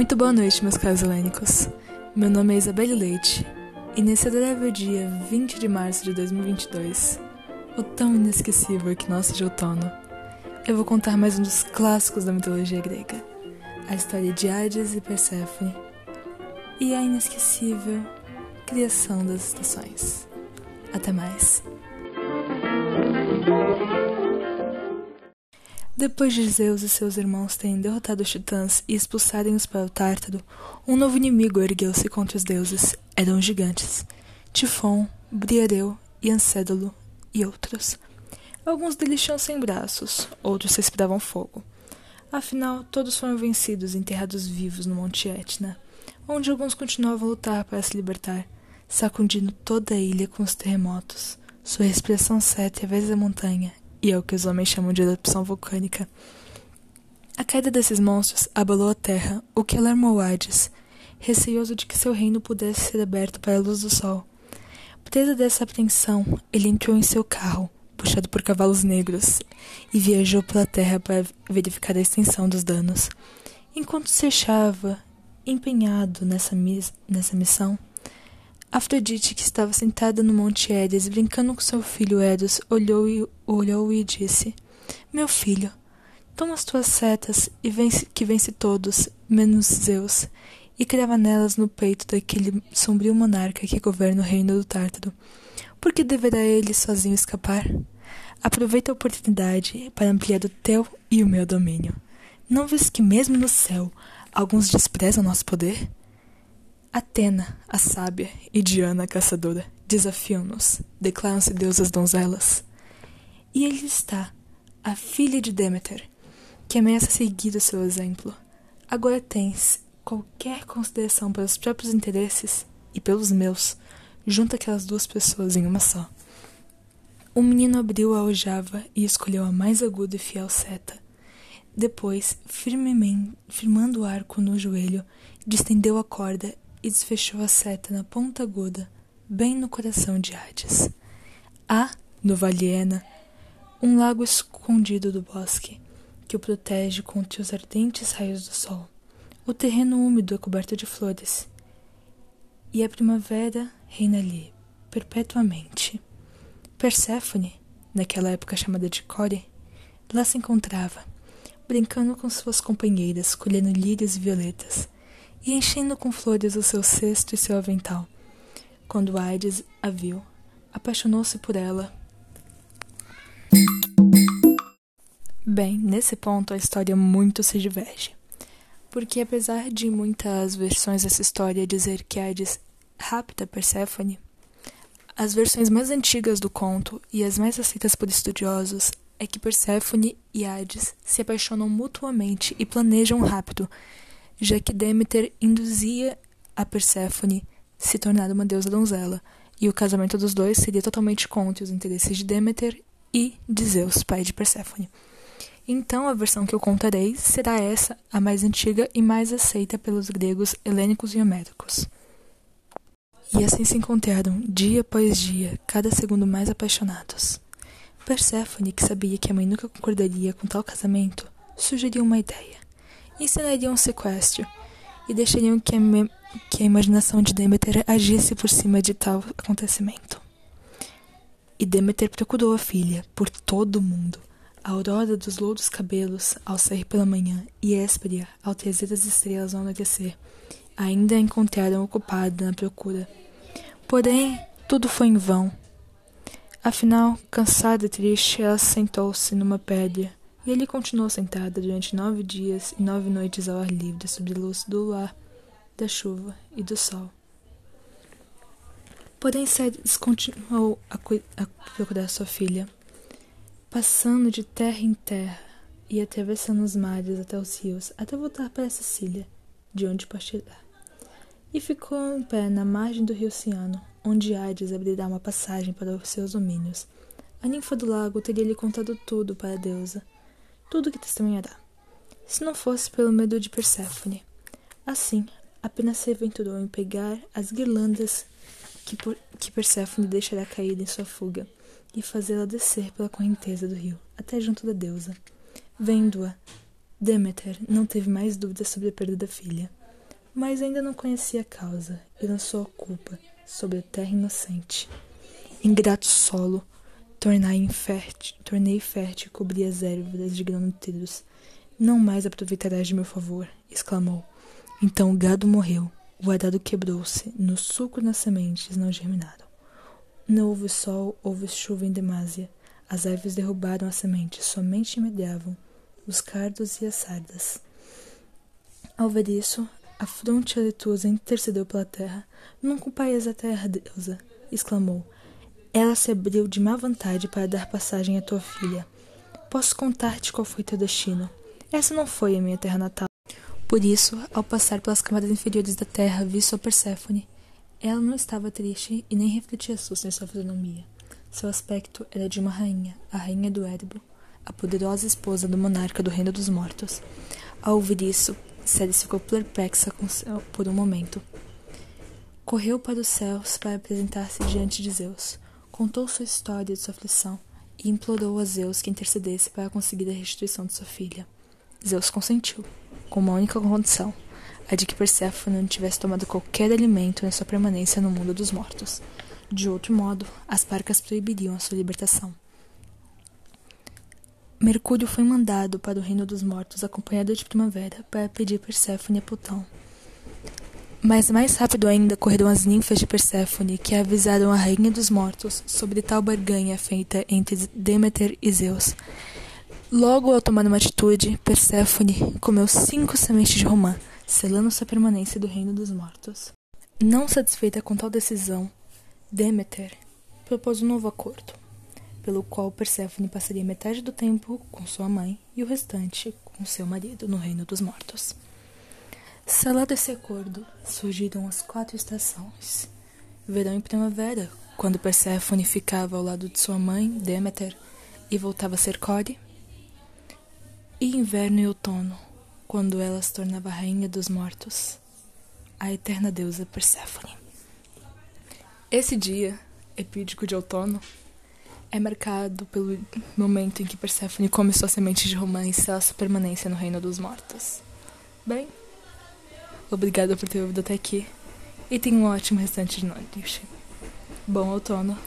Muito boa noite, meus caros helênicos. Meu nome é Isabelle Leite e nesse adorável dia 20 de março de 2022, o tão inesquecível equinócio de outono, eu vou contar mais um dos clássicos da mitologia grega, a história de Hades e Perséfone e a inesquecível criação das estações. Até mais. Depois de Zeus e seus irmãos terem derrotado os titãs e expulsarem-os para o Tártaro, um novo inimigo ergueu-se contra os deuses. Eram os gigantes. Tifon, Briareu e Ancédalo e outros. Alguns deles tinham sem braços, outros respiravam fogo. Afinal, todos foram vencidos e enterrados vivos no Monte Etna, onde alguns continuavam a lutar para se libertar, sacudindo toda a ilha com os terremotos. Sua respiração certa através da montanha e é o que os homens chamam de erupção vulcânica. A queda desses monstros abalou a terra, o que alarmou Hades, receoso de que seu reino pudesse ser aberto para a luz do sol. Preso dessa apreensão, ele entrou em seu carro, puxado por cavalos negros, e viajou pela terra para verificar a extensão dos danos. Enquanto se achava empenhado nessa, nessa missão, Afrodite, que estava sentada no Monte Édes, brincando com seu filho Eros, olhou e, olhou e disse: Meu filho, toma as tuas setas e vence, que vence todos, menos Zeus, e crava nelas no peito daquele sombrio monarca que governa o reino do Tártaro. Por que deverá ele sozinho escapar? Aproveita a oportunidade para ampliar o teu e o meu domínio. Não vês que mesmo no céu alguns desprezam nosso poder? Atena, a sábia, e Diana, a caçadora, desafiam-nos, declaram-se deusas donzelas. E ele está, a filha de Demeter, que ameaça seguir o seu exemplo. Agora tens qualquer consideração pelos próprios interesses e pelos meus, junta aquelas duas pessoas em uma só. O menino abriu a aljava e escolheu a mais aguda e fiel seta. Depois, firmando o arco no joelho, distendeu a corda e desfechou a seta na ponta aguda, bem no coração de Hades. Há, no Valiena, um lago escondido do bosque, que o protege contra os ardentes raios do sol. O terreno úmido é coberto de flores, e a primavera reina ali, perpetuamente. Perséfone, naquela época chamada de Core, lá se encontrava, brincando com suas companheiras, colhendo lírios e violetas, e enchendo com flores o seu cesto e seu avental. Quando Aides a viu, apaixonou-se por ela. Bem, nesse ponto a história muito se diverge. Porque apesar de muitas versões dessa história dizer que Aides rapta Perséfone, as versões mais antigas do conto e as mais aceitas por estudiosos é que Perséfone e Hades se apaixonam mutuamente e planejam um rapto, já que Demeter induzia a Perséfone se tornar uma deusa donzela, e o casamento dos dois seria totalmente contra os interesses de Demeter e de Zeus, pai de Perséfone. Então, a versão que eu contarei será essa, a mais antiga e mais aceita pelos gregos helênicos e homéricos. E assim se encontraram, dia após dia, cada segundo mais apaixonados. Perséfone, que sabia que a mãe nunca concordaria com tal casamento, sugeriu uma ideia encenariam um sequestro e deixariam que a, que a imaginação de Demeter agisse por cima de tal acontecimento. E Demeter procurou a filha por todo o mundo. A aurora dos louros cabelos ao sair pela manhã e Hespéria ao trazer as estrelas ao anoitecer. Ainda a encontraram ocupada na procura. Porém, tudo foi em vão. Afinal, cansada e triste, ela sentou-se numa pedra e ele continuou sentada durante nove dias e nove noites ao ar livre, sob a luz do luar, da chuva e do sol. Porém, Cedes continuou a, a procurar sua filha, passando de terra em terra e atravessando os mares até os rios, até voltar para Sicília, de onde partirá. E ficou em pé na margem do rio Ciano, onde Hades abrirá uma passagem para os seus domínios. A ninfa do lago teria lhe contado tudo para a deusa, tudo que testemunhará, se não fosse pelo medo de Perséfone. Assim, apenas se aventurou em pegar as guirlandas que, por, que Perséfone deixará cair em sua fuga e fazê-la descer pela correnteza do rio até junto da deusa. Vendo-a, Demeter não teve mais dúvidas sobre a perda da filha. mas ainda não conhecia a causa e lançou a culpa sobre a terra inocente. Ingrato solo, tornai infértil, tornei fértil cobri as ervas de grão nutridos. Não mais aproveitarás de meu favor, exclamou. Então o gado morreu, o arado quebrou-se, no suco nas sementes não germinaram. Não houve sol, houve chuva em demasia. As árvores derrubaram as sementes, somente mediavam os cardos e as sardas. Ao ver isso, a fronte aleitosa intercedeu pela terra. Não culpaias a terra, deusa, exclamou. Ela se abriu de má vontade para dar passagem à tua filha. Posso contar-te qual foi teu destino. Essa não foi a minha terra natal. Por isso, ao passar pelas camadas inferiores da terra, vi sua Perséfone. Ela não estava triste e nem refletia susto em sua fisionomia. Seu aspecto era de uma rainha, a rainha do Érebo, a poderosa esposa do monarca do reino dos mortos. Ao ouvir isso, Ceres ficou perplexa por um momento. Correu para os céus para apresentar-se diante de Zeus. Contou sua história de sua aflição e implorou a Zeus que intercedesse para conseguir a restituição de sua filha. Zeus consentiu, com uma única condição, a de que Perséfone não tivesse tomado qualquer alimento na sua permanência no mundo dos mortos. De outro modo, as parcas proibiriam a sua libertação. Mercúrio foi mandado para o reino dos mortos acompanhado de Primavera para pedir Perséfone a Plutão. Mas mais rápido ainda correram as ninfas de Perséfone, que avisaram a rainha dos mortos sobre tal barganha feita entre Deméter e Zeus. Logo ao tomar uma atitude, Perséfone comeu cinco sementes de romã, selando sua permanência do reino dos mortos. Não satisfeita com tal decisão, Deméter propôs um novo acordo pelo qual Perséfone passaria metade do tempo com sua mãe e o restante com seu marido no reino dos mortos. Selado esse acordo, surgiram as quatro estações: verão e primavera, quando Perséfone ficava ao lado de sua mãe, Deméter, e voltava a ser Core, e inverno e outono, quando ela se tornava rainha dos mortos, a eterna deusa Perséfone. Esse dia, epídico de outono, é marcado pelo momento em que Perséfone come sua semente de romance e sua permanência no reino dos mortos. Bem, obrigada por ter ouvido até aqui e tenha um ótimo restante de noite. Bom outono.